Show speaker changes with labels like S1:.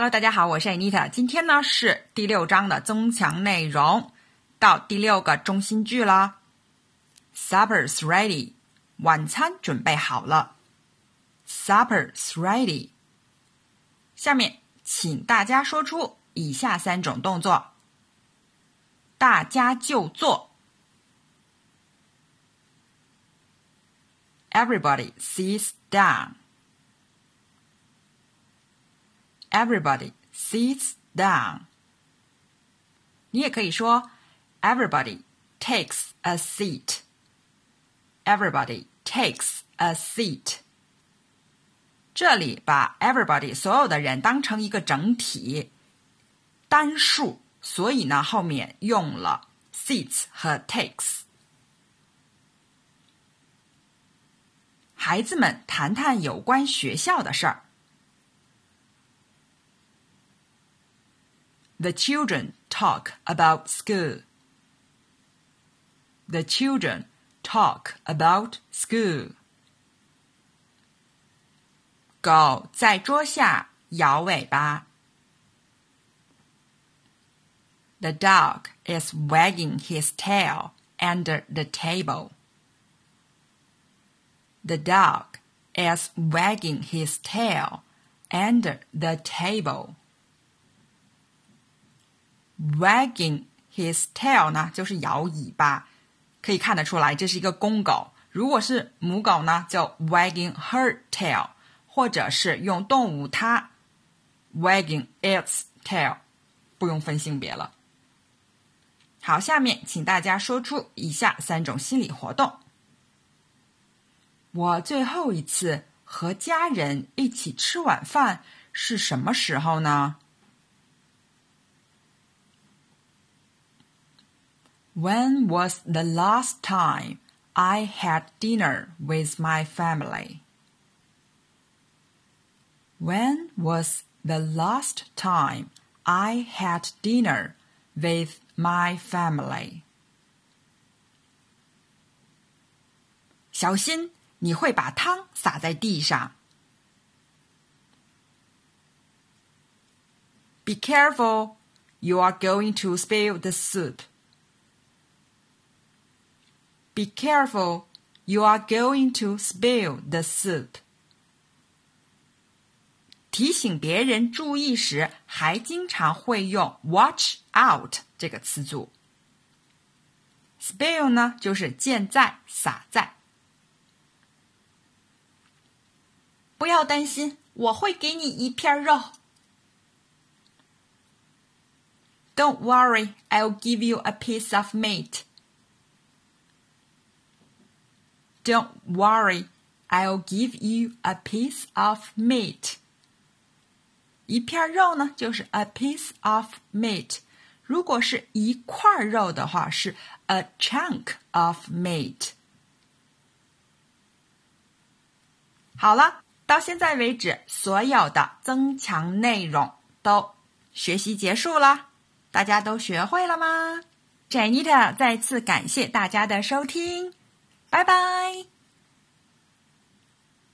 S1: Hello，大家好，我是 Anita。今天呢是第六章的增强内容，到第六个中心句了。Supper's ready，晚餐准备好了。Supper's ready。下面请大家说出以下三种动作。大家就坐。Everybody sits down. Everybody sits down. 你也可以说 Everybody takes a seat. Everybody takes a seat. 这里把 everybody 所有的人当成一个整体，单数。所以呢，后面用了 sits 和 takes。孩子们谈谈有关学校的事儿。The children talk about school. The children talk about school. 狗在桌下摇尾巴。The dog is wagging his tail under the table. The dog is wagging his tail under the table. Wagging his tail 呢，就是摇尾巴，可以看得出来这是一个公狗。如果是母狗呢，就 wagging her tail，或者是用动物它 wagging its tail，不用分性别了。好，下面请大家说出以下三种心理活动。我最后一次和家人一起吃晚饭是什么时候呢 ？When was the last time I had dinner with my family? When was the last time I had dinner with my family. 小心，你会把汤洒在地上。Be careful, you are going to spill the soup. Be careful, you are going to spill the soup. 提醒别人注意时，还经常会用 “watch out” 这个词组。spill 呢，就是溅在、洒在。不要担心，我会给你一片肉。Don't worry, I'll give you a piece of meat. Don't worry, I'll give you a piece of meat. 一片肉呢，就是 a piece of meat。如果是一块肉的话，是 a chunk of meat。好了，到现在为止，所有的增强内容都学习结束了，大家都学会了吗？Janita 再次感谢大家的收听，拜拜。